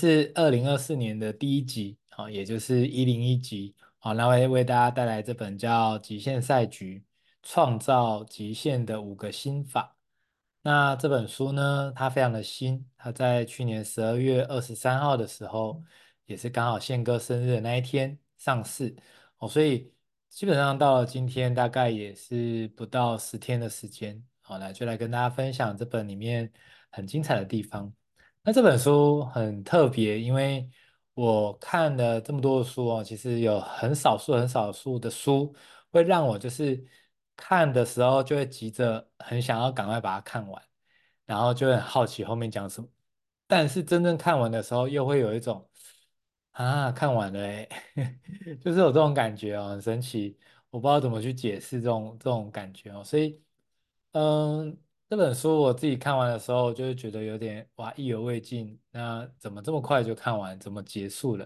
是二零二四年的第一集，好，也就是一零一集，好，那会为大家带来这本叫《极限赛局：创造极限的五个心法》。那这本书呢，它非常的新，它在去年十二月二十三号的时候，也是刚好宪哥生日的那一天上市，哦，所以基本上到了今天，大概也是不到十天的时间，好，来就来跟大家分享这本里面很精彩的地方。那这本书很特别，因为我看了这么多的书哦，其实有很少数、很少数的书会让我就是看的时候就会急着很想要赶快把它看完，然后就很好奇后面讲什么。但是真正看完的时候，又会有一种啊，看完了哎，就是有这种感觉哦，很神奇，我不知道怎么去解释这种这种感觉哦，所以嗯。这本书我自己看完的时候，就会觉得有点哇，意犹未尽。那怎么这么快就看完？怎么结束了？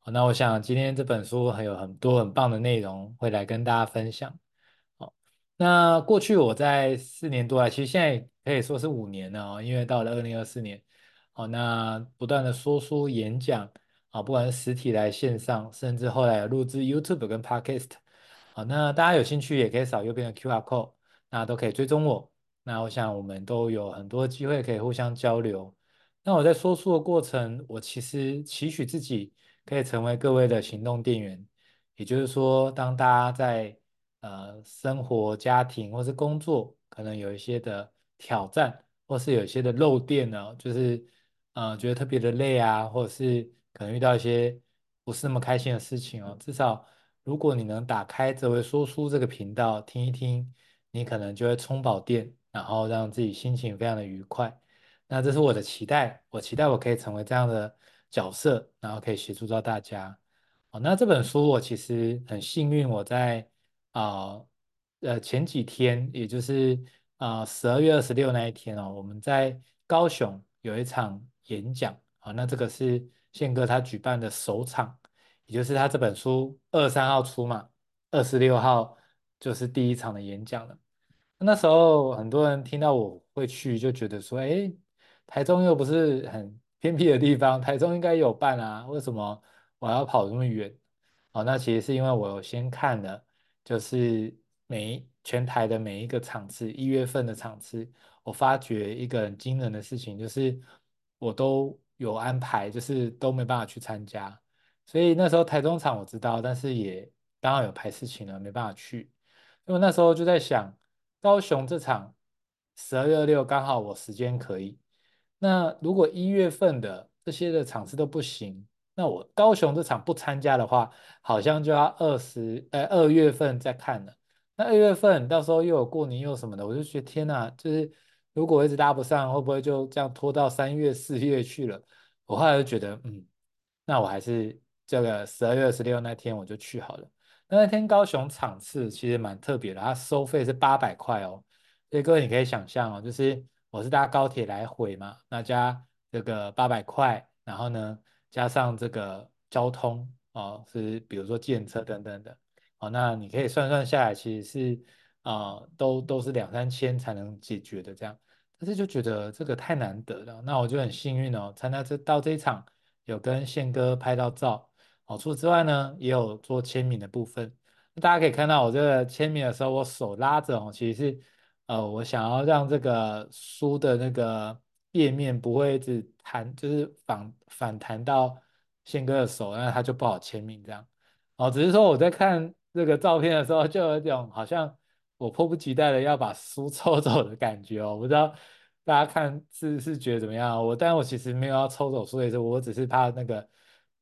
好，那我想今天这本书还有很多很棒的内容会来跟大家分享。好，那过去我在四年多来，其实现在可以说是五年了哦，因为到了二零二四年，好，那不断的说书演讲啊，不管是实体来线上，甚至后来录制 YouTube 跟 Podcast。好，那大家有兴趣也可以扫右边的 QR code，那都可以追踪我。那我想我们都有很多机会可以互相交流。那我在说书的过程，我其实期许自己可以成为各位的行动电源。也就是说，当大家在呃生活、家庭或是工作，可能有一些的挑战，或是有一些的漏电呢，就是呃觉得特别的累啊，或者是可能遇到一些不是那么开心的事情哦。至少如果你能打开这位说书这个频道听一听，你可能就会充饱电。然后让自己心情非常的愉快，那这是我的期待，我期待我可以成为这样的角色，然后可以协助到大家。哦，那这本书我其实很幸运，我在啊呃，前几天，也就是啊十二月二十六那一天哦，我们在高雄有一场演讲啊，那这个是宪哥他举办的首场，也就是他这本书二三号出嘛，二十六号就是第一场的演讲了。那时候很多人听到我会去，就觉得说：“哎，台中又不是很偏僻的地方，台中应该有办啊，为什么我要跑这么远？”哦，那其实是因为我有先看了，就是每全台的每一个场次，一月份的场次，我发觉一个很惊人的事情，就是我都有安排，就是都没办法去参加。所以那时候台中场我知道，但是也刚好有排事情了，没办法去。因为那时候就在想。高雄这场十二月六刚好我时间可以，那如果一月份的这些的场次都不行，那我高雄这场不参加的话，好像就要二十呃二月份再看了。那二月份到时候又有过年又什么的，我就觉得天哪，就是如果一直搭不上，会不会就这样拖到三月四月去了？我后来就觉得，嗯，那我还是这个十二月二十六那天我就去好了。那天高雄场次其实蛮特别的，它收费是八百块哦，所以各位你可以想象哦，就是我是搭高铁来回嘛，那加这个八百块，然后呢加上这个交通哦，是比如说建车等等的哦，那你可以算算下来，其实是啊、都都是两三千才能解决的这样，但是就觉得这个太难得了，那我就很幸运哦，参加这到这一场有跟宪哥拍到照。好处之外呢，也有做签名的部分。大家可以看到，我这个签名的时候，我手拉着哦，其实是呃，我想要让这个书的那个页面不会一直弹，就是反反弹到宪哥的手，那他就不好签名这样。哦，只是说我在看这个照片的时候，就有一种好像我迫不及待的要把书 抽走的感觉哦。我不知道大家看是是觉得怎么样？我，但我其实没有要抽走书的意思，我只是怕那个。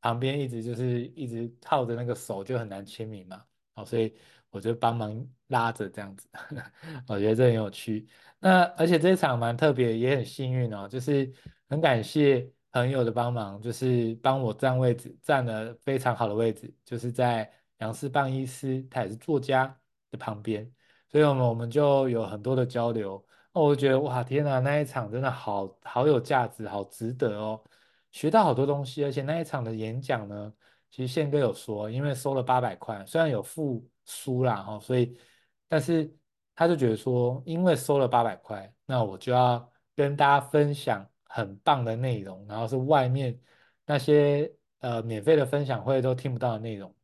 旁边一直就是一直靠着那个手就很难签名嘛，好，所以我就帮忙拉着这样子，我觉得这很有趣。那而且这一场蛮特别，也很幸运哦，就是很感谢朋友的帮忙，就是帮我占位置，占了非常好的位置，就是在杨士棒医师，他也是作家的旁边，所以我们我们就有很多的交流。那我觉得哇，天哪，那一场真的好好有价值，好值得哦。学到好多东西，而且那一场的演讲呢，其实宪哥有说，因为收了八百块，虽然有付书啦，哦，所以，但是他就觉得说，因为收了八百块，那我就要跟大家分享很棒的内容，然后是外面那些呃免费的分享会都听不到的内容。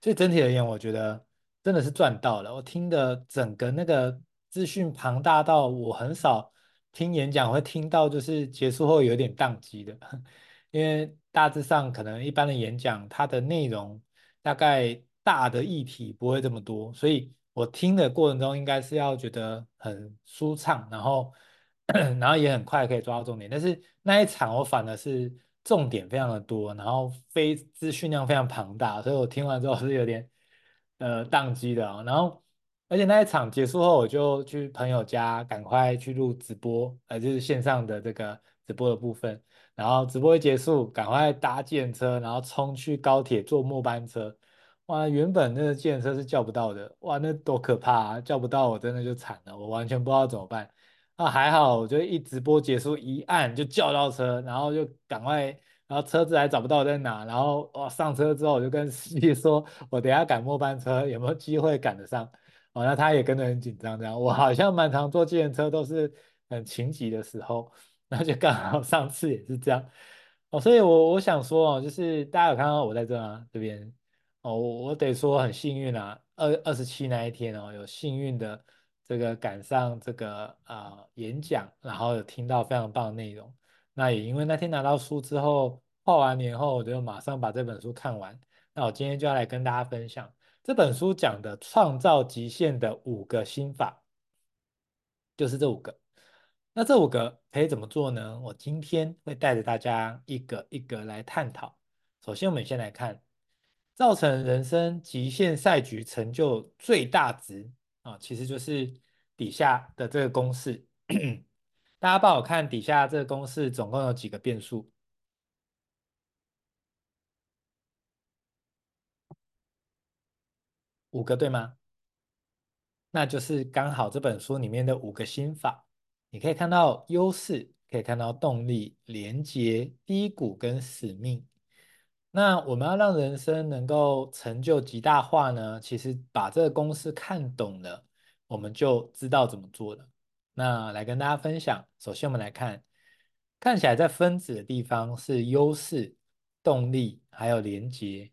所以整体而言，我觉得真的是赚到了。我听的整个那个资讯庞大到我很少听演讲会听到就是结束后有点宕机的，因为大致上可能一般的演讲它的内容大概大的议题不会这么多，所以我听的过程中应该是要觉得很舒畅，然后 然后也很快可以抓到重点。但是那一场我反而是。重点非常的多，然后非资讯量非常庞大，所以我听完之后是有点呃宕机的啊。然后，而且那一场结束后，我就去朋友家赶快去录直播，呃，就是线上的这个直播的部分。然后直播一结束，赶快搭计程车，然后冲去高铁坐末班车。哇，原本那个计程车是叫不到的，哇，那多可怕啊！叫不到我真的就惨了，我完全不知道怎么办。那、啊、还好，我就一直播结束，一按就叫到车，然后就赶快，然后车子还找不到在哪，然后哇上车之后我就跟司机说，我等下赶末班车，有没有机会赶得上？哦，那他也跟着很紧张这样，我好像蛮常坐计程车都是很情急的时候，那就刚好上次也是这样，哦，所以我我想说哦，就是大家有看到我在这啊这边，哦，我我得说很幸运啊，二二十七那一天哦，有幸运的。这个赶上这个啊、呃、演讲，然后有听到非常棒的内容。那也因为那天拿到书之后，跨完年后我就马上把这本书看完。那我今天就要来跟大家分享这本书讲的创造极限的五个心法，就是这五个。那这五个可以怎么做呢？我今天会带着大家一个一个来探讨。首先，我们先来看造成人生极限赛局成就最大值。啊，其实就是底下的这个公式，大家帮我看底下这个公式总共有几个变数？五个对吗？那就是刚好这本书里面的五个心法，你可以看到优势，可以看到动力、连接、低谷跟使命。那我们要让人生能够成就极大化呢？其实把这个公式看懂了，我们就知道怎么做了。那来跟大家分享，首先我们来看，看起来在分子的地方是优势、动力还有连接。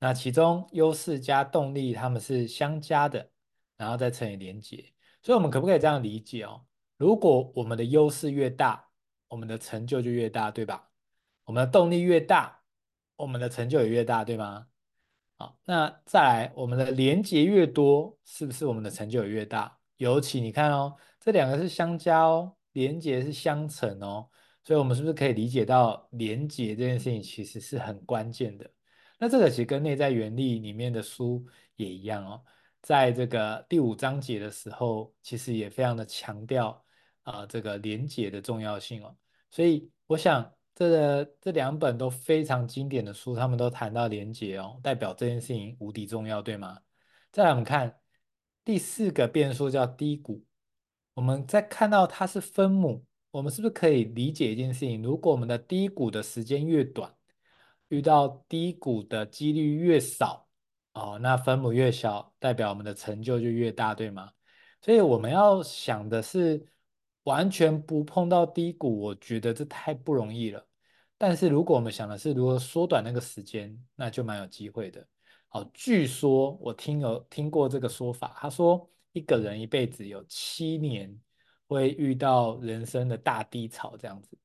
那其中优势加动力，它们是相加的，然后再乘以连结。所以我们可不可以这样理解哦？如果我们的优势越大，我们的成就就越大，对吧？我们的动力越大。我们的成就也越大，对吗？好，那再来，我们的连结越多，是不是我们的成就也越大？尤其你看哦，这两个是相加哦，连结是相乘哦，所以我们是不是可以理解到连结这件事情其实是很关键的？那这个其实跟内在原理里面的书也一样哦，在这个第五章节的时候，其实也非常的强调啊、这个连结的重要性哦，所以我想。这个这两本都非常经典的书，他们都谈到连结哦，代表这件事情无敌重要，对吗？再来我们看第四个变数叫低谷，我们在看到它是分母，我们是不是可以理解一件事情？如果我们的低谷的时间越短，遇到低谷的几率越少哦，那分母越小，代表我们的成就就越大，对吗？所以我们要想的是。完全不碰到低谷，我觉得这太不容易了。但是如果我们想的是如何缩短那个时间，那就蛮有机会的。好，据说我听有听过这个说法，他说一个人一辈子有七年会遇到人生的大低潮这样子。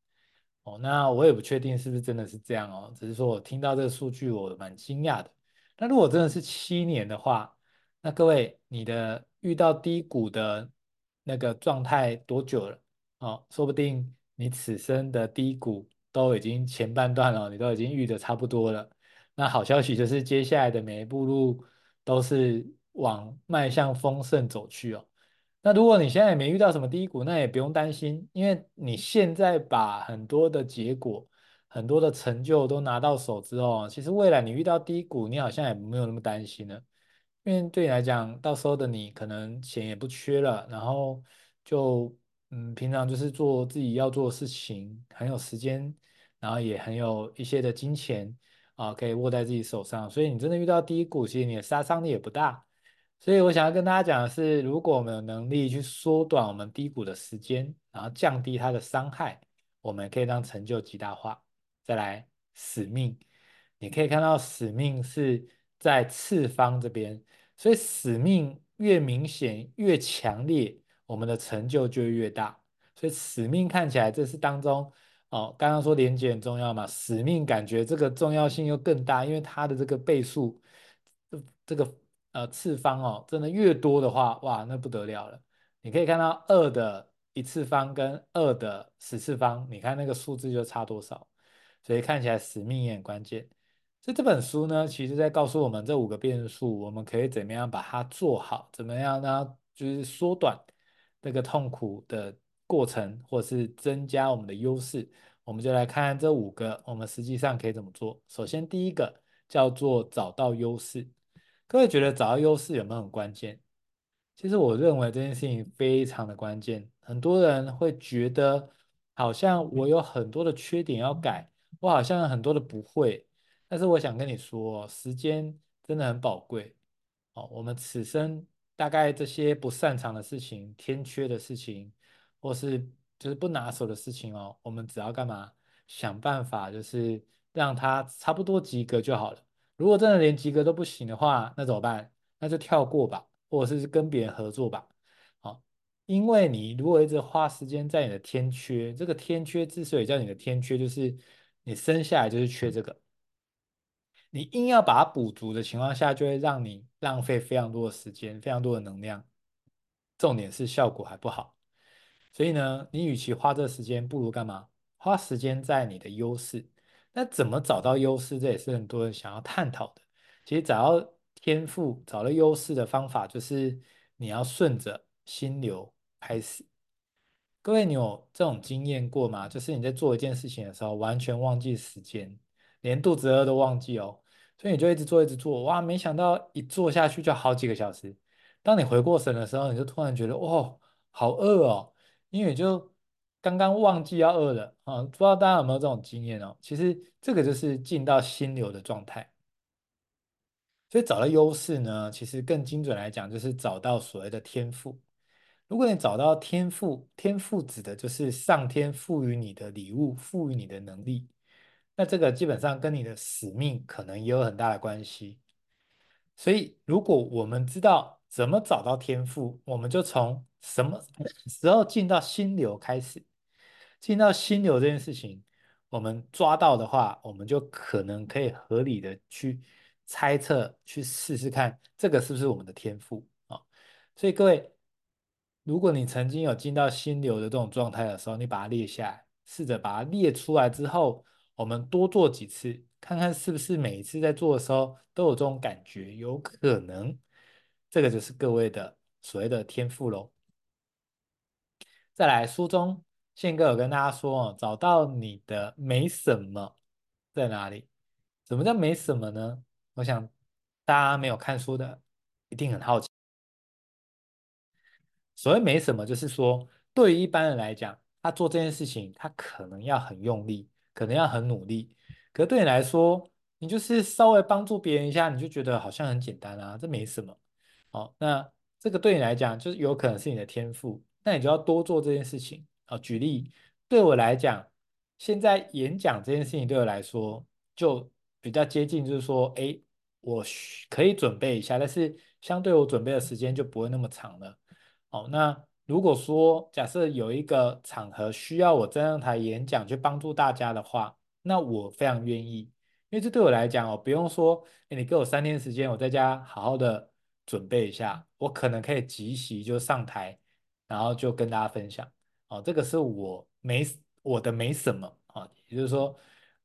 哦，那我也不确定是不是真的是这样哦，只是说我听到这个数据，我蛮惊讶的。那如果真的是七年的话，那各位你的遇到低谷的。那个状态多久了？哦，说不定你此生的低谷都已经前半段了，你都已经遇得差不多了。那好消息就是接下来的每一步路都是往迈向丰盛走去哦。那如果你现在也没遇到什么低谷，那也不用担心，因为你现在把很多的结果、很多的成就都拿到手之后，其实未来你遇到低谷，你好像也没有那么担心了。因为对你来讲，到时候的你可能钱也不缺了，然后就嗯，平常就是做自己要做的事情，很有时间，然后也很有一些的金钱啊，可以握在自己手上。所以你真的遇到低谷，其实你的杀伤力也不大。所以我想要跟大家讲的是，如果我们有能力去缩短我们低谷的时间，然后降低它的伤害，我们可以让成就极大化。再来使命，你可以看到使命是在次方这边，所以使命越明显越强烈，我们的成就就越大。所以使命看起来这是当中哦，刚刚说连接很重要嘛，使命感觉这个重要性又更大，因为它的这个倍数，这个呃次方哦，真的越多的话，哇，那不得了了。你可以看到二的一次方跟二的十次方，你看那个数字就差多少。所以看起来使命也很关键。所以这本书呢，其实在告诉我们这五个变数，我们可以怎么样把它做好，怎么样呢？就是缩短那个痛苦的过程，或是增加我们的优势。我们就来看看这五个，我们实际上可以怎么做。首先第一个叫做找到优势。各位觉得找到优势有没有很关键？其实我认为这件事情非常的关键，很多人会觉得好像我有很多的缺点要改，我好像有很多的不会，但是我想跟你说，时间真的很宝贵哦。我们此生大概这些不擅长的事情、天缺的事情，或是就是不拿手的事情哦，我们只要干嘛？想办法就是让它差不多及格就好了。如果真的连及格都不行的话，那怎么办？那就跳过吧。或者是跟别人合作吧，好，因为你如果一直花时间在你的天缺，这个天缺之所以叫你的天缺，就是你生下来就是缺这个，你硬要把它补足的情况下，就会让你浪费非常多的时间，非常多的能量，重点是效果还不好，所以呢，你与其花这时间，不如干嘛？花时间在你的优势。那怎么找到优势？这也是很多人想要探讨的。其实找到。天赋找到优势的方法，就是你要顺着心流开始。各位，你有这种经验过吗？就是你在做一件事情的时候，完全忘记时间，连肚子饿都忘记哦。所以你就一直做，一直做，哇，没想到一做下去就好几个小时。当你回过神的时候，你就突然觉得，哦，好饿哦，因为就刚刚忘记要饿了啊。不知道大家有没有这种经验哦？其实这个就是进到心流的状态。所以找到优势呢，其实更精准来讲，就是找到所谓的天赋。如果你找到天赋，天赋指的就是上天赋予你的礼物，赋予你的能力。那这个基本上跟你的使命可能也有很大的关系。所以，如果我们知道怎么找到天赋，我们就从什么时候进到心流开始。进到心流这件事情，我们抓到的话，我们就可能可以合理的去。猜测去试试看，这个是不是我们的天赋啊？所以各位，如果你曾经有进到心流的这种状态的时候，你把它列下来，试着把它列出来之后，我们多做几次，看看是不是每一次在做的时候都有这种感觉，有可能这个就是各位的所谓的天赋喽。再来，书中宪哥有跟大家说哦，找到你的没什么在哪里？什么叫没什么呢？我想大家没有看书的一定很好奇。所谓没什么，就是说对于一般人来讲，他做这件事情，他可能要很用力，可能要很努力。可是对你来说，你就是稍微帮助别人一下，你就觉得好像很简单啊，这没什么。好，那这个对你来讲，就是有可能是你的天赋，那你就要多做这件事情。啊，举例，对我来讲，现在演讲这件事情对我来说就比较接近，就是说，哎。我可以准备一下，但是相对我准备的时间就不会那么长了。哦，那如果说假设有一个场合需要我站上台演讲去帮助大家的话，那我非常愿意，因为这对我来讲哦，不用说，诶，你给我三天时间，我在家好好的准备一下，我可能可以即席就上台，然后就跟大家分享。哦，这个是我没我的没什么啊，也就是说。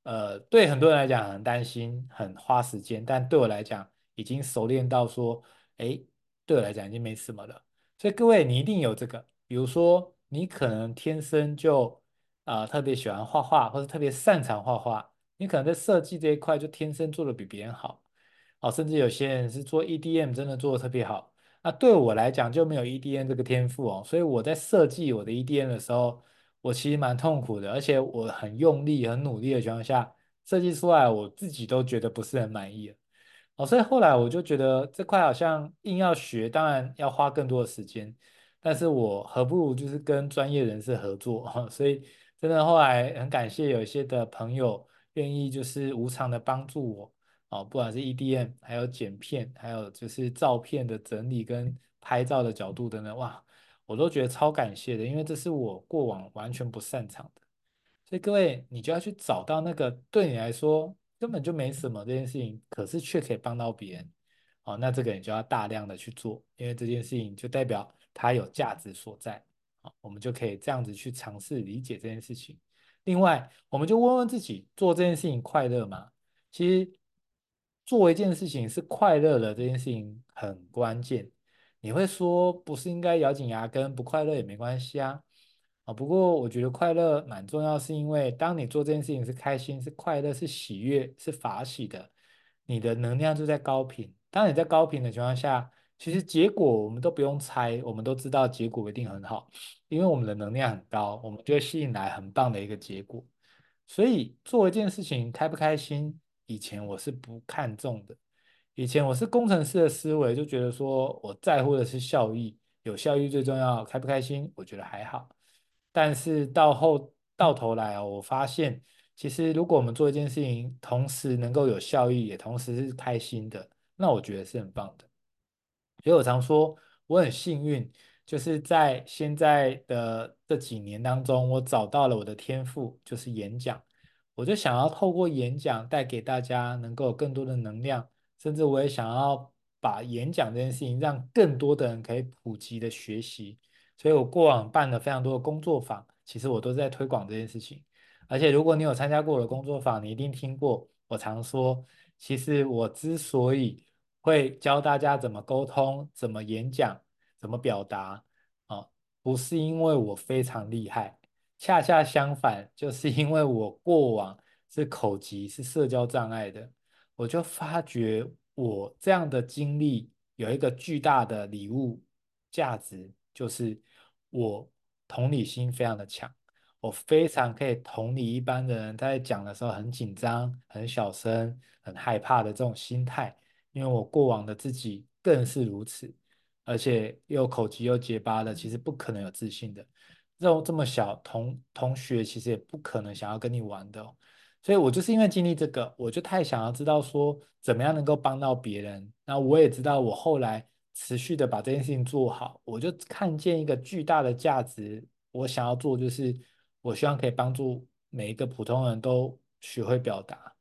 呃，对很多人来讲很担心，很花时间，但对我来讲已经熟练到说，哎，对我来讲已经没什么了。所以各位，你一定有这个，比如说你可能天生就啊、特别喜欢画画，或者特别擅长画画，你可能在设计这一块就天生做的比别人好，哦，甚至有些人是做 EDM 真的做的特别好。那对我来讲就没有 EDM 这个天赋哦，所以我在设计我的 EDM 的时候。我其实蛮痛苦的，而且我很用力、很努力的情况下设计出来，我自己都觉得不是很满意。哦，所以后来我就觉得这块好像硬要学，当然要花更多的时间，但是我何不如就是跟专业人士合作。所以真的后来很感谢有一些的朋友愿意就是无偿的帮助我哦，不管是 EDM，还有剪片，还有就是照片的整理跟拍照的角度等等，哇，我都觉得超感谢的，因为这是我过往完全不擅长的。所以各位，你就要去找到那个对你来说根本就没什么这件事情，可是却可以帮到别人，哦，那这个你就要大量的去做，因为这件事情就代表它有价值所在。好，我们就可以这样子去尝试理解这件事情。另外，我们就问问自己，做这件事情快乐吗？其实，做一件事情是快乐的，这件事情很关键。你会说，不是应该咬紧牙根，不快乐也没关系啊。啊，不过我觉得快乐蛮重要，是因为当你做这件事情是开心、是快乐、是喜悦、是法喜的，你的能量就在高频。当你在高频的情况下，其实结果我们都不用猜，我们都知道结果一定很好，因为我们的能量很高，我们就会吸引来很棒的一个结果。所以做一件事情开不开心，以前我是不看重的，以前我是工程师的思维，就觉得说我在乎的是效益，有效益最重要，开不开心我觉得还好。但是到后到头来哦，我发现其实如果我们做一件事情，同时能够有效益，也同时是开心的，那我觉得是很棒的。所以我常说，我很幸运，就是在现在的这几年当中，我找到了我的天赋，就是演讲。我就想要透过演讲带给大家能够有更多的能量，甚至我也想要把演讲这件事情让更多的人可以普及的学习。所以我过往办了非常多的工作坊，其实我都在推广这件事情。而且如果你有参加过我的工作坊，你一定听过我常说，其实我之所以会教大家怎么沟通、怎么演讲、怎么表达啊，不是因为我非常厉害，恰恰相反，就是因为我过往是口疾、是社交障碍的，我就发觉我这样的经历有一个巨大的礼物价值，就是我同理心非常的强，我非常可以同理一般的人在讲的时候很紧张、很小声、很害怕的这种心态。因为我过往的自己更是如此，而且又口疾又结巴的，其实不可能有自信的。这种这么小同同学，其实也不可能想要跟你玩的哦。所以我就是因为经历这个，我就太想要知道说怎么样能够帮到别人。那我也知道，我后来持续的把这件事情做好，我就看见一个巨大的价值。我想要做，就是我希望可以帮助每一个普通人都学会表达。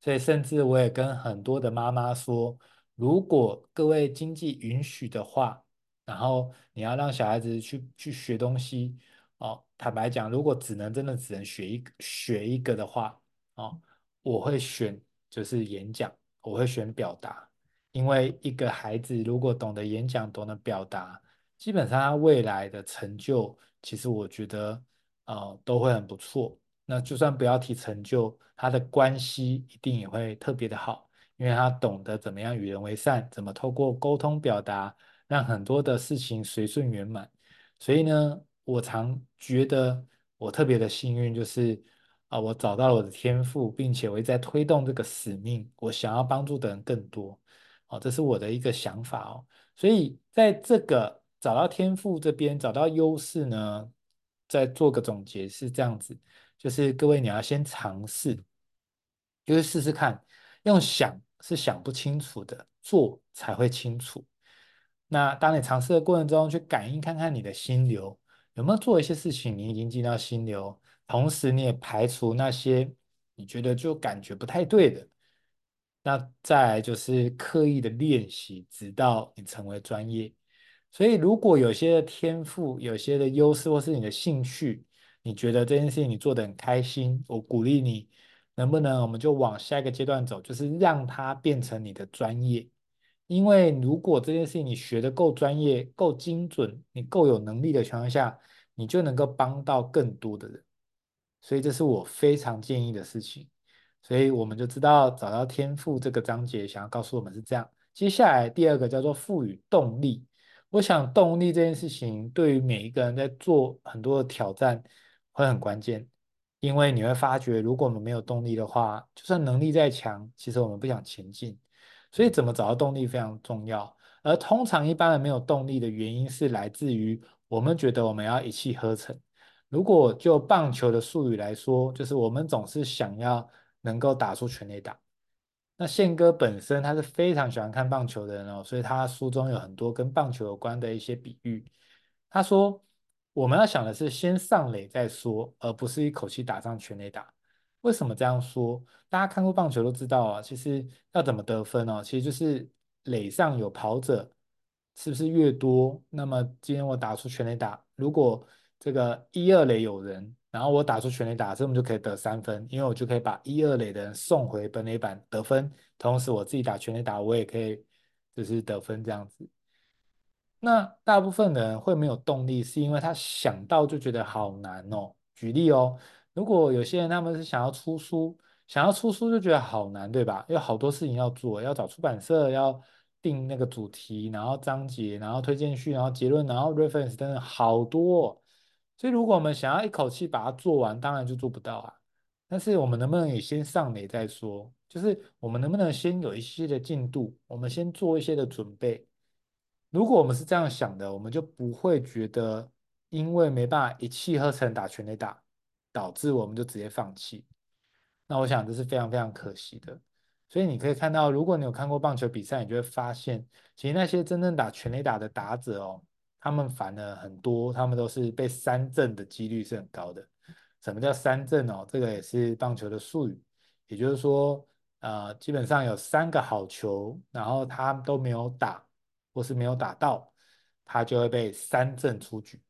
所以，甚至我也跟很多的妈妈说，如果各位经济允许的话，然后你要让小孩子去去学东西，哦，坦白讲，如果只能真的只能学一个学一个的话，哦，我会选就是演讲，我会选表达，因为一个孩子如果懂得演讲，懂得表达，基本上他未来的成就，其实我觉得，呃，都会很不错。那就算不要提成就，他的关系一定也会特别的好，因为他懂得怎么样与人为善，怎么透过沟通表达，让很多的事情随顺圆满。所以呢，我常觉得我特别的幸运，就是啊、我找到了我的天赋，并且我一在推动这个使命，我想要帮助的人更多。哦，这是我的一个想法哦。所以在这个找到天赋这边，找到优势呢，再做个总结是这样子。就是各位，你要先尝试，就是试试看。用想是想不清楚的，做才会清楚。那当你尝试的过程中，去感应看看你的心流有没有做一些事情，你已经进到心流，同时你也排除那些你觉得就感觉不太对的。那再来就是刻意的练习，直到你成为专业。所以，如果有些的天赋、有些的优势，或是你的兴趣，你觉得这件事情你做得很开心，我鼓励你，能不能我们就往下一个阶段走，就是让它变成你的专业。因为如果这件事情你学得够专业、够精准，你够有能力的情况下，你就能够帮到更多的人。所以这是我非常建议的事情。所以我们就知道找到天赋这个章节想要告诉我们是这样。接下来第二个叫做赋予动力。我想动力这件事情对于每一个人在做很多的挑战。会很关键，因为你会发觉，如果我们没有动力的话，就算能力再强，其实我们不想前进。所以，怎么找到动力非常重要。而通常一般人没有动力的原因是来自于我们觉得我们要一气呵成。如果就棒球的术语来说，就是我们总是想要能够打出全垒打。那宪哥本身他是非常喜欢看棒球的人哦，所以他书中有很多跟棒球有关的一些比喻。他说，我们要想的是先上垒再说，而不是一口气打上全垒打。为什么这样说？大家看过棒球都知道啊，其实要怎么得分哦，其实就是垒上有跑者，是不是越多，那么今天我打出全垒打，如果这个一二垒有人。然后我打出全垒打，这么就可以得三分，因为我就可以把一二垒的人送回本垒板得分，同时我自己打全垒打，我也可以就是得分这样子。那大部分人会没有动力，是因为他想到就觉得好难哦。举例哦，如果有些人他们是想要出书，想要出书就觉得好难，对吧？有好多事情要做，要找出版社，要定那个主题，然后章节，然后推荐序，然后结论，然后 reference 等等，好多。所以，如果我们想要一口气把它做完，当然就做不到啊。但是，我们能不能也先上垒再说？就是我们能不能先有一些的进度，我们先做一些的准备。如果我们是这样想的，我们就不会觉得因为没办法一气呵成打全垒打，导致我们就直接放弃。那我想这是非常非常可惜的。所以你可以看到，如果你有看过棒球比赛，你就会发现，其实那些真正打全垒打的打者哦。他们反而很多，他们都是被三振的几率是很高的。什么叫三振哦？这个也是棒球的术语，也就是说，呃，基本上有三个好球，然后他都没有打，或是没有打到，他就会被三振出局。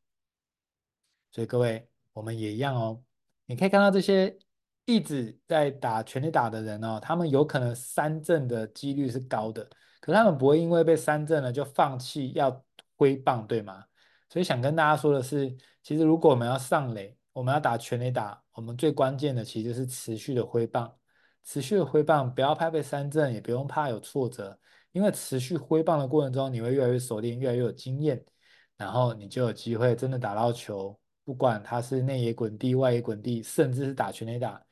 所以各位，我们也一样哦。你可以看到这些一直在打全垒打的人哦，他们有可能三振的几率是高的，可是他们不会因为被三振了就放弃要。挥棒对吗？所以想跟大家说的是，其实如果我们要上垒，我们要打全垒打，我们最关键的其实就是持续的挥棒，持续的挥棒，不要怕被三振，也不用怕有挫折，因为持续挥棒的过程中，你会越来越熟练，越来越有经验，然后你就有机会真的打到球，不管他是内野滚地、外野滚地，甚至是打全垒打，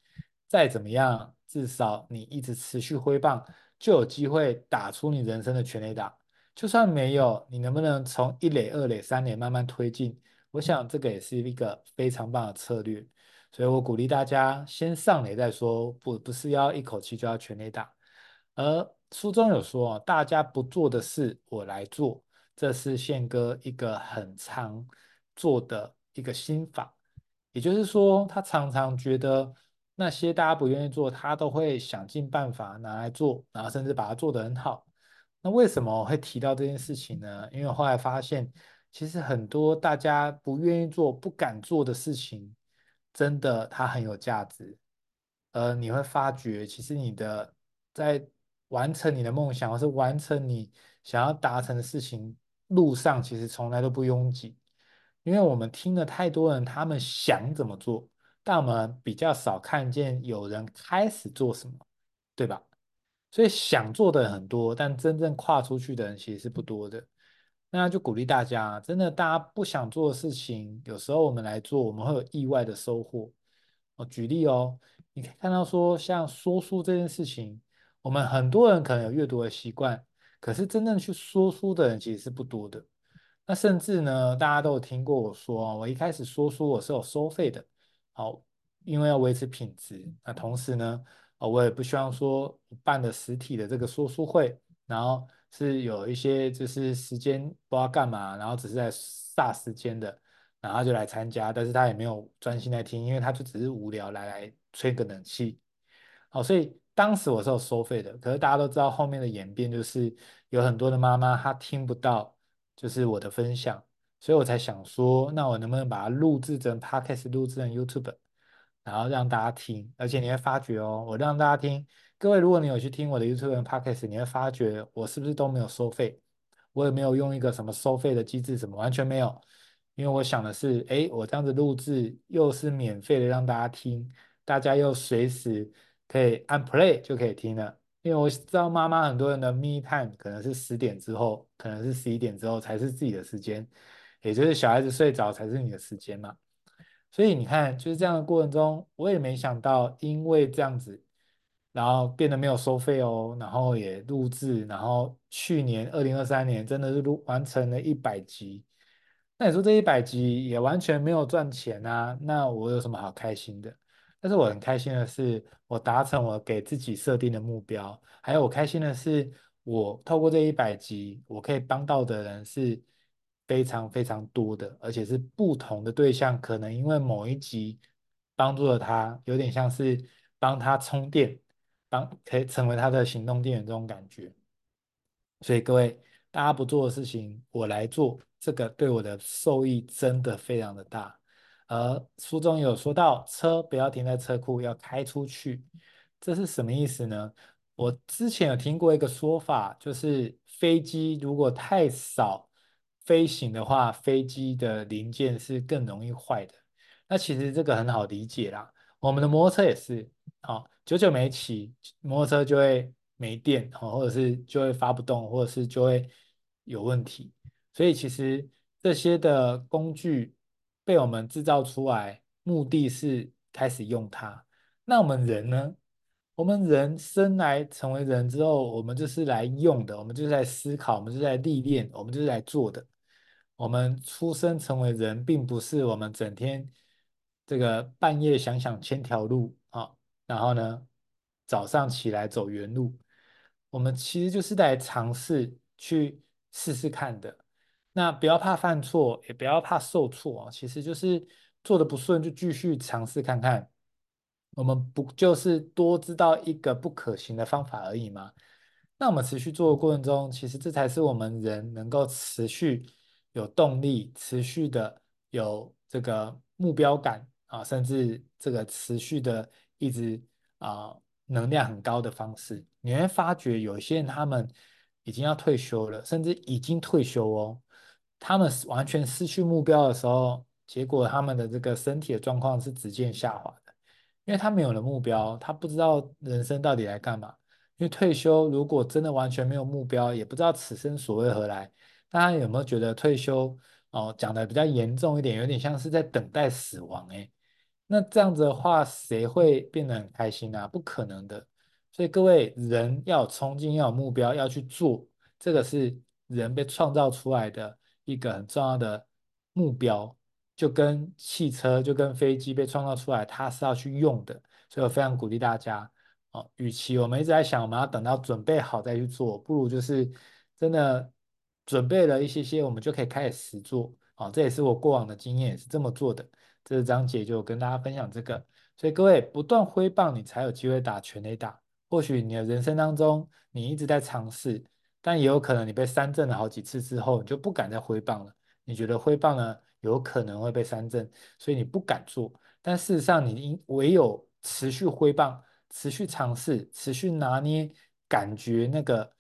再怎么样，至少你一直持续挥棒，就有机会打出你人生的全垒打。就算没有，你能不能从一垒、二垒、三垒慢慢推进？我想这个也是一个非常棒的策略。所以我鼓励大家先上垒再说，不不是要一口气就要全垒打。而书中有说，大家不做的事我来做，这是宪哥一个很常做的一个心法。也就是说，他常常觉得那些大家不愿意做，他都会想尽办法拿来做，然后甚至把它做得很好。那为什么会提到这件事情呢？因为我后来发现，其实很多大家不愿意做、不敢做的事情，真的它很有价值。呃，你会发觉，其实你的在完成你的梦想，或是完成你想要达成的事情路上，其实从来都不拥挤。因为我们听了太多人他们想怎么做，但我们比较少看见有人开始做什么，对吧？所以想做的人很多，但真正跨出去的人其实是不多的。那就鼓励大家，真的大家不想做的事情，有时候我们来做，我们会有意外的收获。我举例哦，你可以看到说，像说书这件事情，我们很多人可能有阅读的习惯，可是真正去说书的人其实是不多的。那甚至呢，大家都有听过我说，我一开始说书我是有收费的，好，因为要维持品质。那同时呢，我也不希望说办的实体的这个说书会，然后是有一些就是时间不知道干嘛，然后只是在煞时间的，然后就来参加，但是他也没有专心在听，因为他就只是无聊来来吹个冷气。好，所以当时我是有收费的，可是大家都知道后面的演变就是有很多的妈妈她听不到就是我的分享，所以我才想说，那我能不能把它录制成 Podcast，录制成 YouTube？然后让大家听，而且你会发觉哦，我让大家听。各位，如果你有去听我的 YouTube 和 Podcast，你会发觉我是不是都没有收费？我也没有用一个什么收费的机制，什么完全没有。因为我想的是，哎，我这样子录制又是免费的，让大家听，大家又随时可以按 Play 就可以听了。因为我知道妈妈很多人的 Me Time 可能是十点之后，可能是十一点之后才是自己的时间，也就是小孩子睡着才是你的时间嘛。所以你看，就是这样的过程中，我也没想到，因为这样子，然后变得没有收费哦，然后也录制，然后去年二零二三年真的是录完成了一百集。那你说这一百集也完全没有赚钱啊？那我有什么好开心的？但是我很开心的是，我达成我给自己设定的目标，还有我开心的是，我透过这一百集，我可以帮到的人是非常非常多的，而且是不同的对象，可能因为某一集帮助了他，有点像是帮他充电，帮可以成为他的行动电源这种感觉。所以各位，大家不做的事情，我来做，这个对我的受益真的非常的大。而书中有说到，车不要停在车库，要开出去，这是什么意思呢？我之前有听过一个说法，就是飞机如果太少飞行的话，飞机的零件是更容易坏的。那其实这个很好理解啦，我们的摩托车也是，哦，久久没骑，摩托车就会没电哦，或者是就会发不动，或者是就会有问题。所以其实这些的工具被我们制造出来，目的是开始用它。那我们人呢？我们人生来成为人之后，我们就是来用的，我们就是来思考，我们就是来历练，我们就是来做的。我们出生成为人，并不是我们整天这个半夜想想千条路啊，然后呢，早上起来走原路。我们其实就是来尝试去试试看的。那不要怕犯错，也不要怕受挫啊，其实就是做的不顺就继续尝试看看。我们不就是多知道一个不可行的方法而已吗？那我们持续做的过程中，其实这才是我们人能够持续有动力、持续的有这个目标感啊，甚至这个持续的一直啊能量很高的方式。你会发觉有些人他们已经要退休了，甚至已经退休哦，他们完全失去目标的时候，结果他们的这个身体的状况是直线下滑的。因为他没有了目标，他不知道人生到底来干嘛。因为退休如果真的完全没有目标，也不知道此生所为何来。大家有没有觉得退休哦，讲的比较严重一点，有点像是在等待死亡诶？那这样子的话，谁会变得很开心啊？不可能的。所以各位，人要有冲劲，要有目标，要去做，这个是人被创造出来的一个很重要的目标。就跟汽车，就跟飞机被创造出来，它是要去用的，所以我非常鼓励大家哦。与其我们一直在想我们要等到准备好再去做，不如就是真的准备了一些些，我们就可以开始实做哦。这也是我过往的经验，也是这么做的。这章节就跟大家分享这个，所以各位不断挥棒，你才有机会打全垒打。或许你的人生当中你一直在尝试，但也有可能你被三振了好几次之后，你就不敢再挥棒了。你觉得挥棒呢？有可能会被三振，所以你不敢做。但事实上，你应唯有持续挥棒、持续尝试、持续拿捏，感觉那个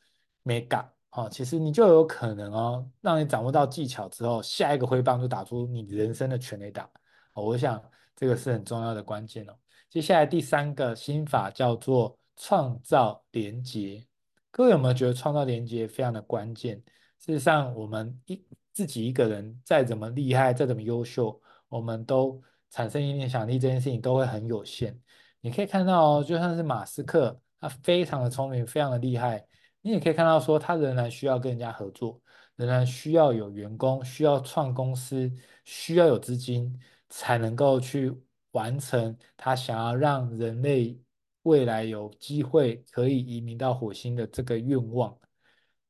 美感哦，其实你就有可能哦，让你掌握到技巧之后，下一个挥棒就打出你人生的全垒打。我想这个是很重要的关键哦。接下来第三个心法叫做创造连结。各位有没有觉得创造连接非常的关键？事实上，我们一自己一个人再怎么厉害，再怎么优秀，我们都产生影响力这件事情都会很有限。你可以看到哦，就像是马斯克，他非常的聪明，非常的厉害。你也可以看到说，他仍然需要跟人家合作，仍然需要有员工，需要创公司，需要有资金，才能够去完成他想要让人类未来有机会可以移民到火星的这个愿望。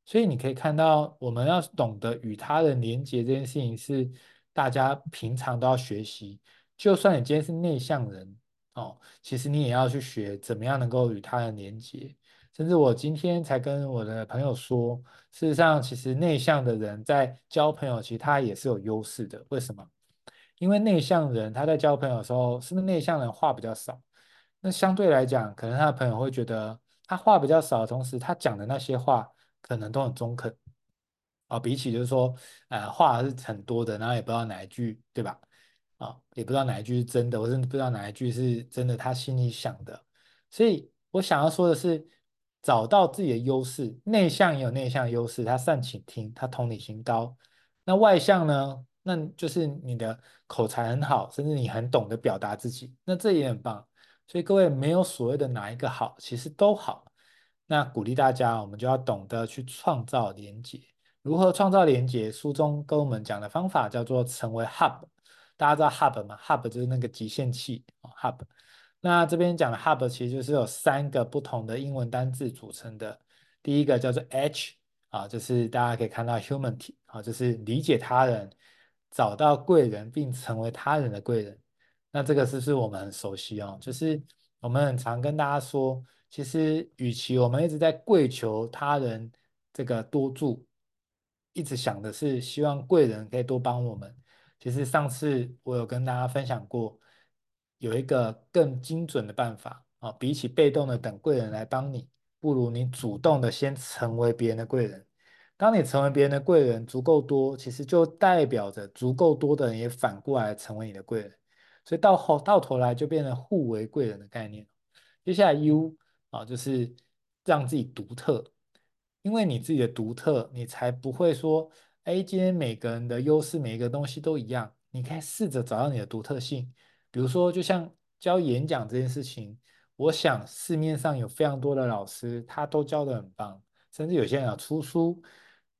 所以你可以看到，我们要懂得与他人连接这件事情是大家平常都要学习。就算你今天是内向人哦，其实你也要去学怎么样能够与他人连接。甚至我今天才跟我的朋友说，事实上，其实内向的人在交朋友，其实他也是有优势的。为什么？因为内向人他在交朋友的时候，是不是内向人话比较少？那相对来讲，可能他的朋友会觉得他话比较少的同时，他讲的那些话。可能都很中肯啊，比起就是说，呃，话是很多的，然后也不知道哪一句，对吧？啊，也不知道哪一句是真的，我甚至不知道哪一句是真的，他心里想的。所以我想要说的是，找到自己的优势，内向也有内向的优势，他善倾听，他同理心高。那外向呢？那就是你的口才很好，甚至你很懂得表达自己，那这也很棒。所以各位没有所谓的哪一个好，其实都好。那鼓励大家，我们就要懂得去创造连接。如何创造连接？书中跟我们讲的方法叫做成为 hub。大家知道 hub 吗？hub 就是那个集线器啊，hub。那这边讲的 hub 其实就是有三个不同的英文单字组成的。第一个叫做 H 啊，就是大家可以看到 humanity 啊，就是理解他人，找到贵人并成为他人的贵人。那这个是不是我们很熟悉哦？就是我们很常跟大家说，其实与其我们一直在跪求他人这个多助，一直想的是希望贵人可以多帮我们。其实上次我有跟大家分享过。有一个更精准的办法啊，比起被动的等贵人来帮你，不如你主动的先成为别人的贵人。当你成为别人的贵人足够多，其实就代表着足够多的人也反过来成为你的贵人，所以到后到头来就变成互为贵人的概念。接下来 U 啊，就是让自己独特，因为你自己的独特，你才不会说，哎，今天每个人的优势，每一个东西都一样，你可以试着找到你的独特性。比如说，就像教演讲这件事情，我想市面上有非常多的老师，他都教得很棒，甚至有些人要出书。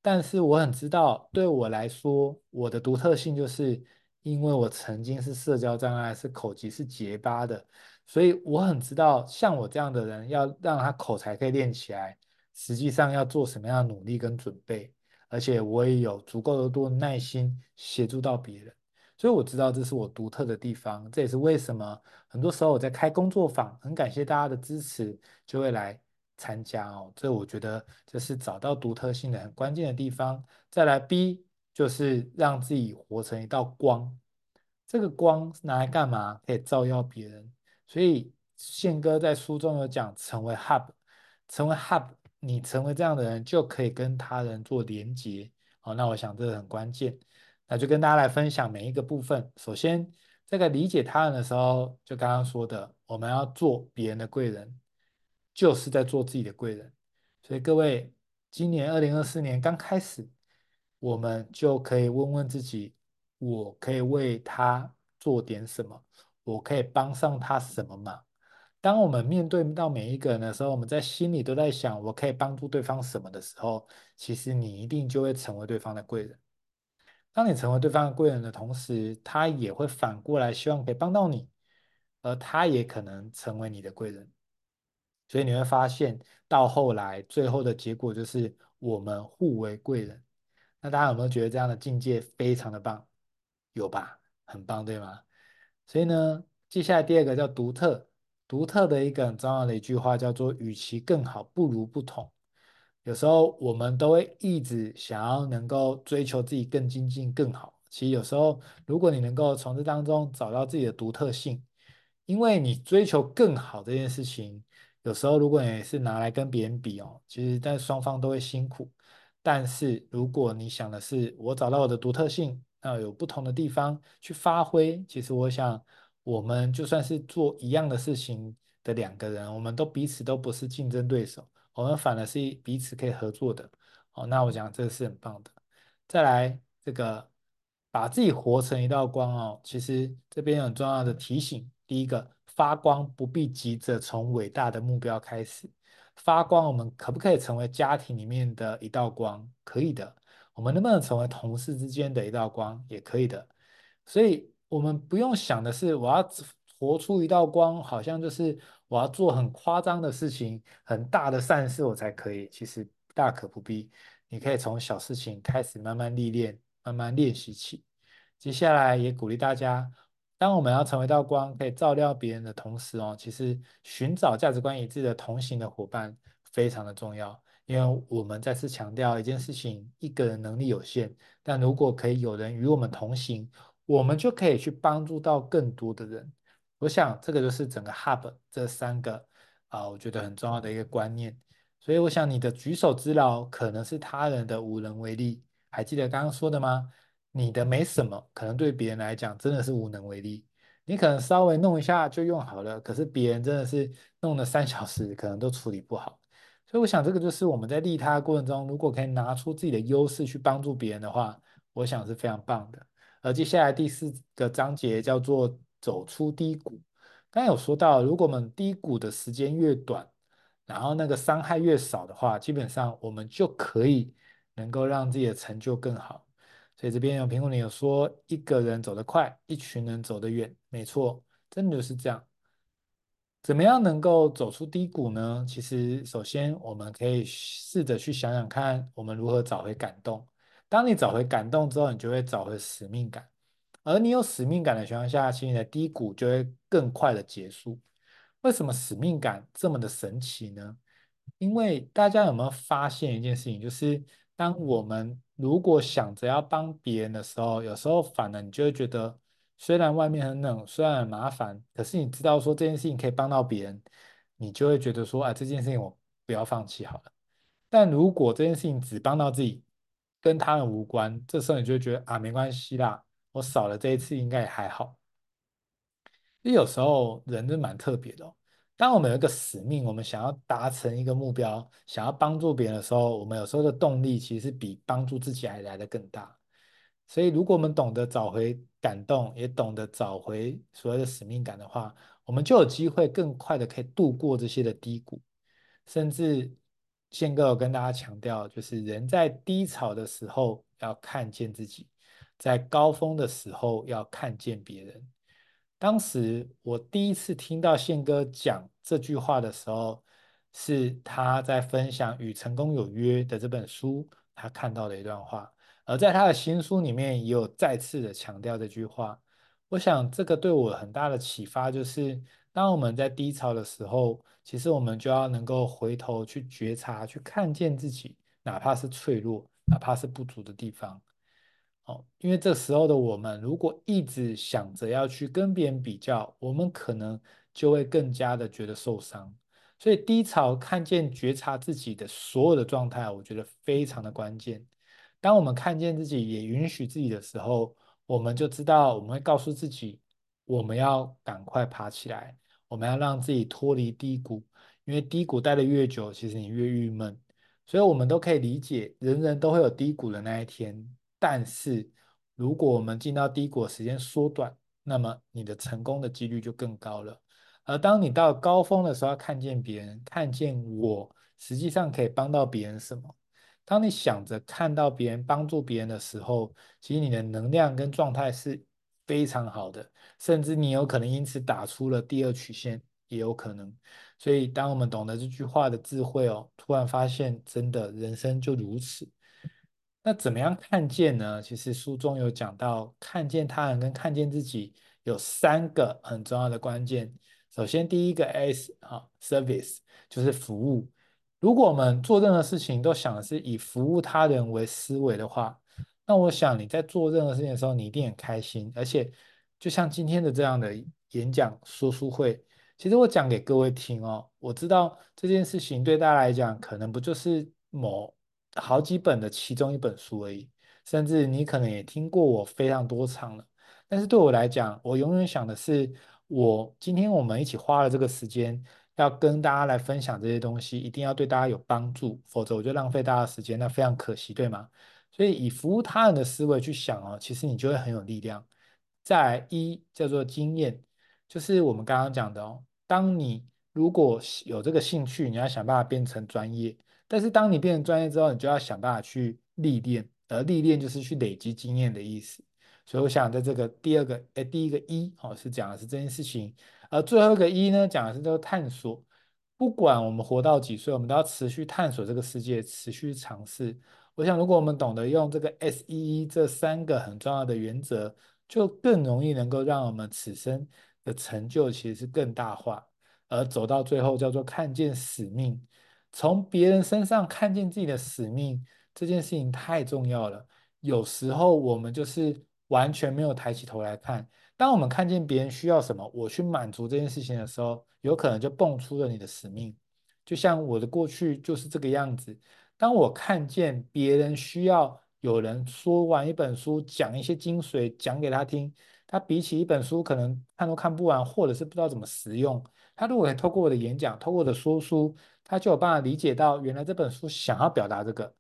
但是我很知道，对我来说，我的独特性就是因为我曾经是社交障碍，是口疾是结巴的，所以我很知道，像我这样的人，要让他口才可以练起来，实际上要做什么样的努力跟准备，而且我也有足够的多耐心协助到别人。所以我知道这是我独特的地方，这也是为什么很多时候我在开工作坊，很感谢大家的支持，就会来参加哦。这我觉得这是找到独特性的很关键的地方。再来 B 就是让自己活成一道光，这个光拿来干嘛？可以照耀别人。所以宪哥在书中有讲，成为 Hub，成为 Hub，你成为这样的人就可以跟他人做连接。好，那我想这个很关键。那就跟大家来分享每一个部分。首先，这个理解他人的时候，就刚刚说的，我们要做别人的贵人，就是在做自己的贵人。所以各位，今年二零二四年刚开始，我们就可以问问自己：我可以为他做点什么？我可以帮上他什么忙？当我们面对到每一个人的时候，我们在心里都在想：我可以帮助对方什么的时候，其实你一定就会成为对方的贵人。当你成为对方的贵人的同时，他也会反过来希望可以帮到你，而他也可能成为你的贵人。所以你会发现，到后来最后的结果就是我们互为贵人。那大家有没有觉得这样的境界非常的棒？有吧？很棒，对吗？所以呢，接下来第二个叫独特，独特的一个很重要的一句话叫做“与其更好，不如不同”。有时候我们都会一直想要能够追求自己更精进、更好。其实有时候，如果你能够从这当中找到自己的独特性，因为你追求更好这件事情，有时候如果你是拿来跟别人比哦，其实但双方都会辛苦。但是如果你想的是我找到我的独特性，那有不同的地方去发挥，其实我想我们就算是做一样的事情的两个人，我们都彼此都不是竞争对手。我们反而是彼此可以合作的，哦，那我讲这个是很棒的。再来这个，把自己活成一道光哦，其实这边有很重要的提醒。第一个，发光不必急着从伟大的目标开始，发光我们可不可以成为家庭里面的一道光？可以的。我们能不能成为同事之间的一道光？也可以的。所以，我们不用想的是我要活出一道光，好像就是。我要做很夸张的事情，很大的善事，我才可以。其实大可不必，你可以从小事情开始，慢慢历练，慢慢练习起。接下来也鼓励大家，当我们要成为一道光，可以照亮别人的同时哦，其实寻找价值观一致的同行的伙伴非常的重要。因为我们再次强调一件事情，一个人能力有限，但如果可以有人与我们同行，我们就可以去帮助到更多的人。我想这个就是整个 Hub 这三个啊、我觉得很重要的一个观念。所以我想你的举手之劳可能是他人的无能为力。还记得刚刚说的吗？你的没什么，可能对别人来讲真的是无能为力。你可能稍微弄一下就用好了，可是别人真的是弄了三小时，可能都处理不好。所以我想这个就是我们在利他的过程中，如果可以拿出自己的优势去帮助别人的话，我想是非常棒的。而接下来第四个章节叫做。走出低谷，刚才有说到，如果我们低谷的时间越短，然后那个伤害越少的话，基本上我们就可以能够让自己的成就更好。所以这边有评论里有说，一个人走得快，一群人走得远，没错，真的就是这样。怎么样能够走出低谷呢？其实，首先我们可以试着去想想看，我们如何找回感动。当你找回感动之后，你就会找回使命感。而你有使命感的情况下，其实你的低谷就会更快的结束。为什么使命感这么的神奇呢？因为大家有没有发现一件事情，就是当我们如果想着要帮别人的时候，有时候反而你就会觉得。虽然外面很冷，虽然很麻烦，可是你知道说这件事情可以帮到别人，你就会觉得说，啊，这件事情我不要放弃好了。但如果这件事情只帮到自己，跟他人无关，这时候你就会觉得啊，没关系啦，我少了这一次应该也还好。因为有时候人是蛮特别的，当我们有一个使命，我们想要达成一个目标，想要帮助别人的时候，我们有时候的动力其实比帮助自己还来得更大。所以，如果我们懂得找回感动，也懂得找回所谓的使命感的话，我们就有机会更快的可以度过这些的低谷。甚至宪哥有跟大家强调，就是人在低潮的时候要看见自己，在高峰的时候要看见别人。当时我第一次听到宪哥讲这句话的时候，是他在分享《与成功有约》的这本书，他看到的一段话。而在他的新书里面也有再次的强调这句话，我想这个对我很大的启发就是，当我们在低潮的时候，其实我们就要能够回头去觉察，去看见自己，哪怕是脆弱，哪怕是不足的地方。哦，因为这时候的我们，如果一直想着要去跟别人比较，我们可能就会更加的觉得受伤。所以低潮看见觉察自己的所有的状态，我觉得非常的关键。当我们看见自己，也允许自己的时候，我们就知道，我们会告诉自己，我们要赶快爬起来，我们要让自己脱离低谷，因为低谷待得越久，其实你越郁闷。所以，我们都可以理解，人人都会有低谷的那一天。但是，如果我们进到低谷时间缩短，那么你的成功的几率就更高了。而当你到高峰的时候，看见别人，看见我，实际上可以帮到别人什么？当你想着看到别人帮助别人的时候，其实你的能量跟状态是非常好的，甚至你有可能因此打出了第二曲线，也有可能。所以，当我们懂得这句话的智慧哦，突然发现，真的人生就如此。那怎么样看见呢？其实书中有讲到，看见他人跟看见自己有三个很重要的关键。首先，第一个 S 啊，Service 就是服务。如果我们做任何事情都想的是以服务他人为思维的话，那我想你在做任何事情的时候，你一定很开心。而且，就像今天的这样的演讲说书会，其实我讲给各位听哦，我知道这件事情对大家来讲，可能不就是某好几本的其中一本书而已，甚至你可能也听过我非常多场了。但是对我来讲，我永远想的是，我今天我们一起花了这个时间。要跟大家来分享这些东西，一定要对大家有帮助，否则我就浪费大家的时间，那非常可惜，对吗？所以以服务他人的思维去想哦，其实你就会很有力量。再来一叫做经验，就是我们刚刚讲的哦，当你如果有这个兴趣，你要想办法变成专业，但是当你变成专业之后，你就要想办法去历练，而历练就是去累积经验的意思。所以我想在这个第二个，哎，第一个一哦，是讲的是这件事情。而最后一个一呢，讲的是这个探索。不管我们活到几岁，我们都要持续探索这个世界，持续尝试。我想，如果我们懂得用这个 S E E 这三个很重要的原则，就更容易能够让我们此生的成就其实是更大化。而走到最后，叫做看见使命，从别人身上看见自己的使命，这件事情太重要了。有时候我们就是完全没有抬起头来看。当我们看见别人需要什么，我去满足这件事情的时候，有可能就蹦出了你的使命。就像我的过去就是这个样子。当我看见别人需要有人说完一本书，讲一些精髓，讲给他听，他比起一本书可能看都看不完，或者是不知道怎么使用。他如果可以透过我的演讲，透过我的说书，他就有办法理解到原来这本书想要表达这个。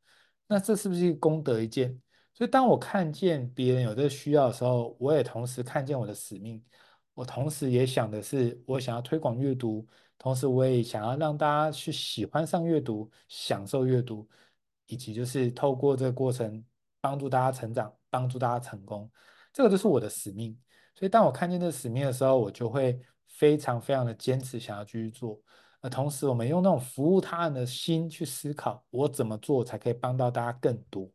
那这是不是一个功德一件？所以，当我看见别人有这个需要的时候，我也同时看见我的使命。我同时也想的是，我想要推广阅读，同时我也想要让大家去喜欢上阅读，享受阅读，以及就是透过这个过程帮助大家成长，帮助大家成功。这个就是我的使命。所以，当我看见这个使命的时候，我就会非常非常的坚持，想要继续做。而同时，我们用那种服务他人的心去思考，我怎么做才可以帮到大家更多。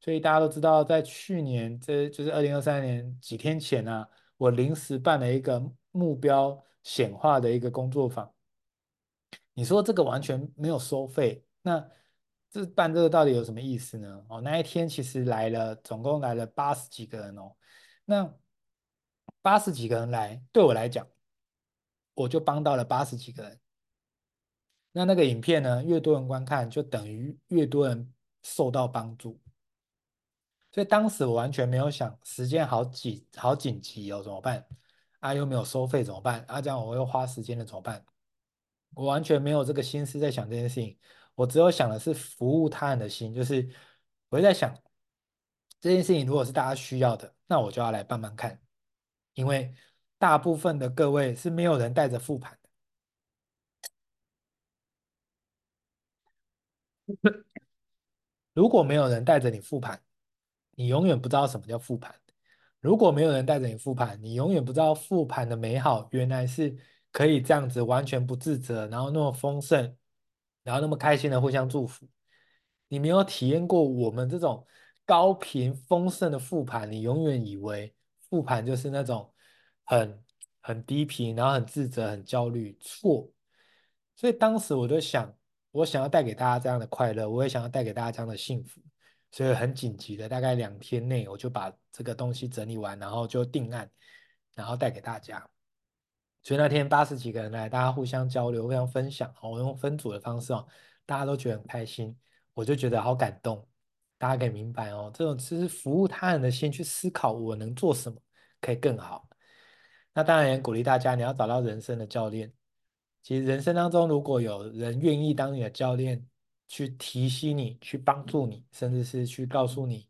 所以大家都知道，在去年，这就是二零二三年几天前啊，我临时办了一个目标显化的一个工作坊。你说这个完全没有收费，那这办这个到底有什么意思呢？哦，那一天其实来了，总共来了八十几个人哦。那八十几个人来，对我来讲，我就帮到了八十几个人。那那个影片呢，越多人观看，就等于越多人受到帮助。所以当时我完全没有想，时间好紧，好紧急哦，怎么办？啊，又没有收费怎么办？啊，这样我又花时间了怎么办？我完全没有这个心思在想这件事情，我只有想的是服务他人的心，就是我在想这件事情如果是大家需要的，那我就要来帮忙看，因为大部分的各位是没有人带着复盘的，如果没有人带着你复盘。你永远不知道什么叫复盘。如果没有人带着你复盘，你永远不知道复盘的美好，原来是可以这样子完全不自责，然后那么丰盛，然后那么开心的互相祝福。你没有体验过我们这种高频丰盛的复盘，你永远以为复盘就是那种很很低频，然后很自责、很焦虑。错。所以当时我就想，我想要带给大家这样的快乐，我也想要带给大家这样的幸福。所以很紧急的，大概两天内我就把这个东西整理完，然后就定案，然后带给大家。所以那天八十几个人来，大家互相交流、互相分享，我用分组的方式哦，大家都觉得很开心，我就觉得好感动。大家可以明白哦，这种其实服务他人的心，去思考我能做什么可以更好。那当然也鼓励大家，你要找到人生的教练。其实人生当中，如果有人愿意当你的教练，去提醒你，去帮助你，甚至是去告诉你，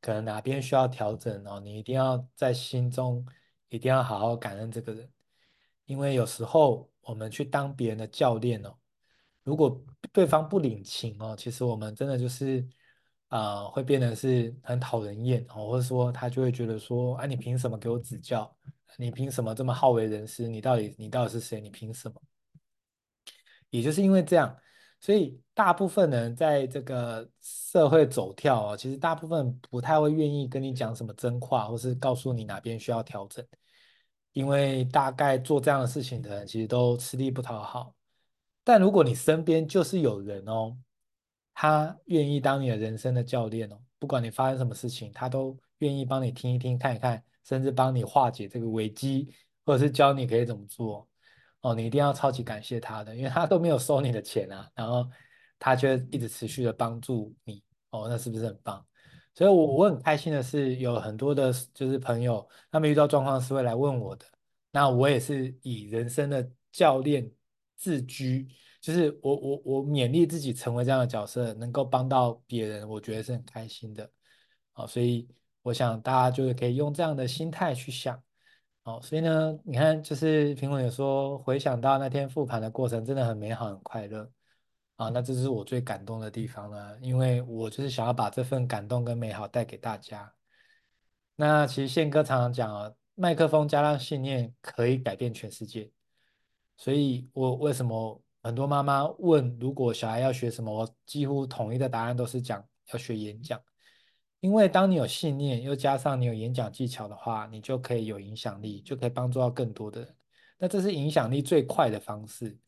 可能哪边需要调整哦，你一定要在心中一定要好好感恩这个人，因为有时候我们去当别人的教练哦，如果对方不领情哦，其实我们真的就是啊、会变得是很讨人厌哦，或者说他就会觉得说，啊，你凭什么给我指教？你凭什么这么好为人师？你到底你到底是谁？你凭什么？也就是因为这样。所以大部分人在这个社会走跳啊，其实大部分不太会愿意跟你讲什么真话，或是告诉你哪边需要调整，因为大概做这样的事情的人其实都吃力不讨好。但如果你身边就是有人哦，他愿意当你的人生的教练哦，不管你发生什么事情，他都愿意帮你听一听、看一看，甚至帮你化解这个危机，或者是教你可以怎么做。哦，你一定要超级感谢他的，因为他都没有收你的钱啊，然后他却一直持续的帮助你，哦，那是不是很棒？所以我，我很开心的是，有很多的，就是朋友，他们遇到状况是会来问我的，那我也是以人生的教练自居，就是我我我勉励自己成为这样的角色，能够帮到别人，我觉得是很开心的，好，所以我想大家就是可以用这样的心态去想。哦，所以呢，你看，就是评委有说，回想到那天复盘的过程，真的很美好，很快乐啊。那这是我最感动的地方了，因为我就是想要把这份感动跟美好带给大家。那其实宪哥常常讲啊，麦克风加上信念可以改变全世界。所以我为什么很多妈妈问，如果小孩要学什么，我几乎统一的答案都是讲要学演讲。因为当你有信念，又加上你有演讲技巧的话，你就可以有影响力，就可以帮助到更多的人。那这是影响力最快的方式。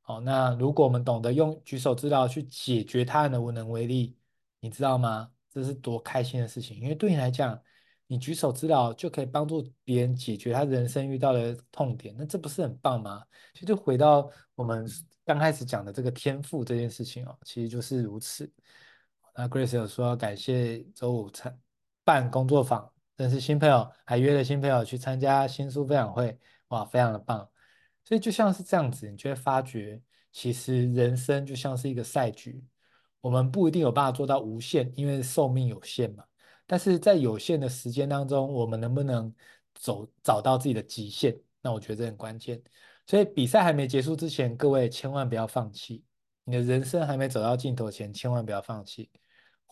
好，那如果我们懂得用举手之劳去解决他人的无能为力，你知道吗？这是多开心的事情。因为对你来讲，你举手之劳就可以帮助别人解决他人生遇到的痛点，那这不是很棒吗？其实就回到我们刚开始讲的这个天赋这件事情哦，其实就是如此。那 Grace 有说感谢周五参办工作坊，认识新朋友，还约了新朋友去参加新书分享会，哇，非常的棒。所以就像是这样子，你就会发觉，其实人生就像是一个赛局，我们不一定有办法做到无限，因为寿命有限嘛。但是在有限的时间当中，我们能不能走找到自己的极限？那我觉得这很关键。所以比赛还没结束之前，各位千万不要放弃。你的人生还没走到尽头前，千万不要放弃。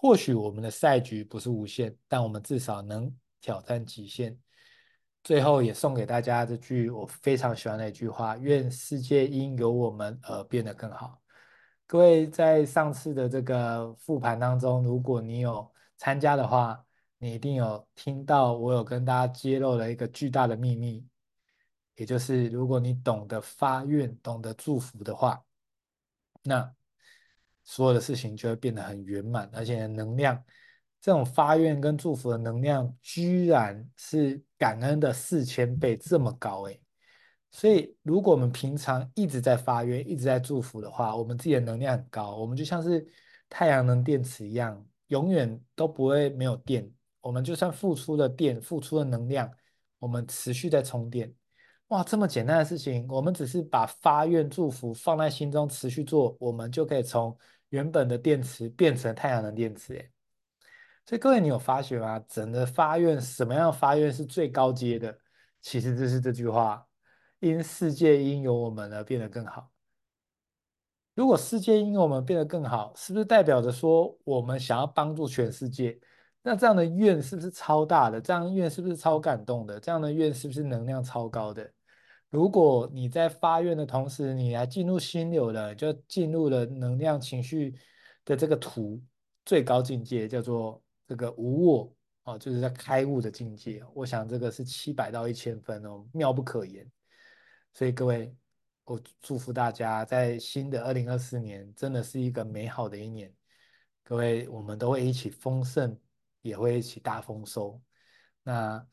或许我们的赛局不是无限，但我们至少能挑战极限。最后也送给大家这句我非常喜欢的一句话：愿世界因有我们而变得更好。各位在上次的这个复盘当中，如果你有参加的话，你一定有听到我有跟大家揭露了一个巨大的秘密，也就是如果你懂得发愿、懂得祝福的话，那所有的事情就会变得很圆满，而且能量。这种发愿跟祝福的能量，居然是感恩的四千倍这么高诶！所以，如果我们平常一直在发愿、一直在祝福的话，我们自己的能量很高，我们就像是太阳能电池一样，永远都不会没有电。我们就算付出了电、付出了能量，我们持续在充电。哇，这么简单的事情，我们只是把发愿祝福放在心中，持续做，我们就可以从原本的电池变成太阳能电池诶。所以各位，你有发觉吗？整个发愿，什么样发愿是最高阶的？其实就是这句话：因世界因有我们而变得更好。如果世界因我们变得更好，是不是代表着说我们想要帮助全世界？那这样的愿是不是超大的？这样的愿是不是超感动的？这样的愿是不是能量超高的？如果你在发愿的同时，你还进入心流了，就进入了能量情绪的这个图最高境界，叫做。这个无我哦，就是在开悟的境界。我想这个是七百到一千分哦，妙不可言。所以各位，我祝福大家在新的二零二四年，真的是一个美好的一年。各位，我们都会一起丰盛，也会一起大丰收。那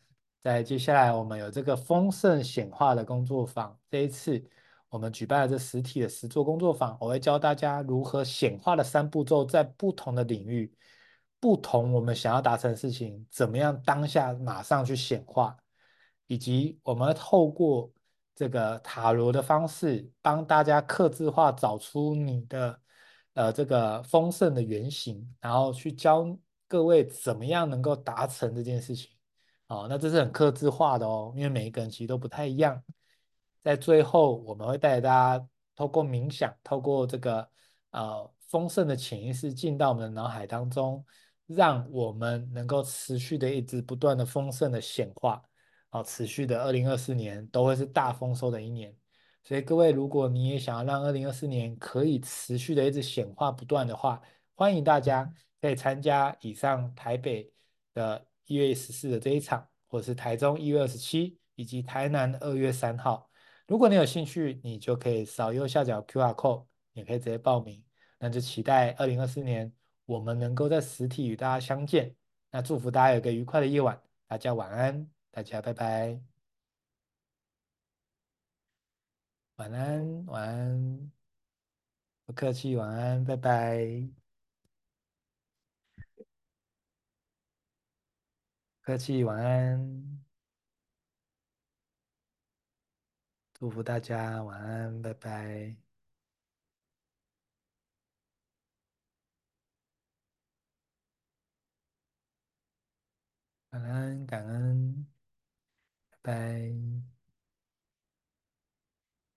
在接下来，我们有这个丰盛显化的工作坊。这一次我们举办了这实体的实作工作坊，我会教大家如何显化的三步骤，在不同的领域。不同我们想要达成的事情，怎么样当下马上去显化，以及我们透过这个塔罗的方式，帮大家客制化找出你的呃这个丰盛的原型，然后去教各位怎么样能够达成这件事情。哦，那这是很克制化的哦，因为每一个人其实都不太一样。在最后，我们会带大家透过冥想，透过这个呃丰盛的潜意识进到我们的脑海当中。让我们能够持续的一直不断的丰盛的显化，好，持续的二零二四年都会是大丰收的一年。所以各位，如果你也想要让二零二四年可以持续的一直显化不断的话，欢迎大家可以参加以上台北的一月十四的这一场，或是台中一月二十七以及台南二月三号。如果你有兴趣，你就可以扫右下角 QR code，也可以直接报名。那就期待二零二四年。我们能够在实体与大家相见，那祝福大家有个愉快的夜晚，大家晚安，大家拜拜，晚安，晚安，不客气，晚安，拜拜，客气，晚安，祝福大家晚安，拜拜。晚安，感恩，拜拜。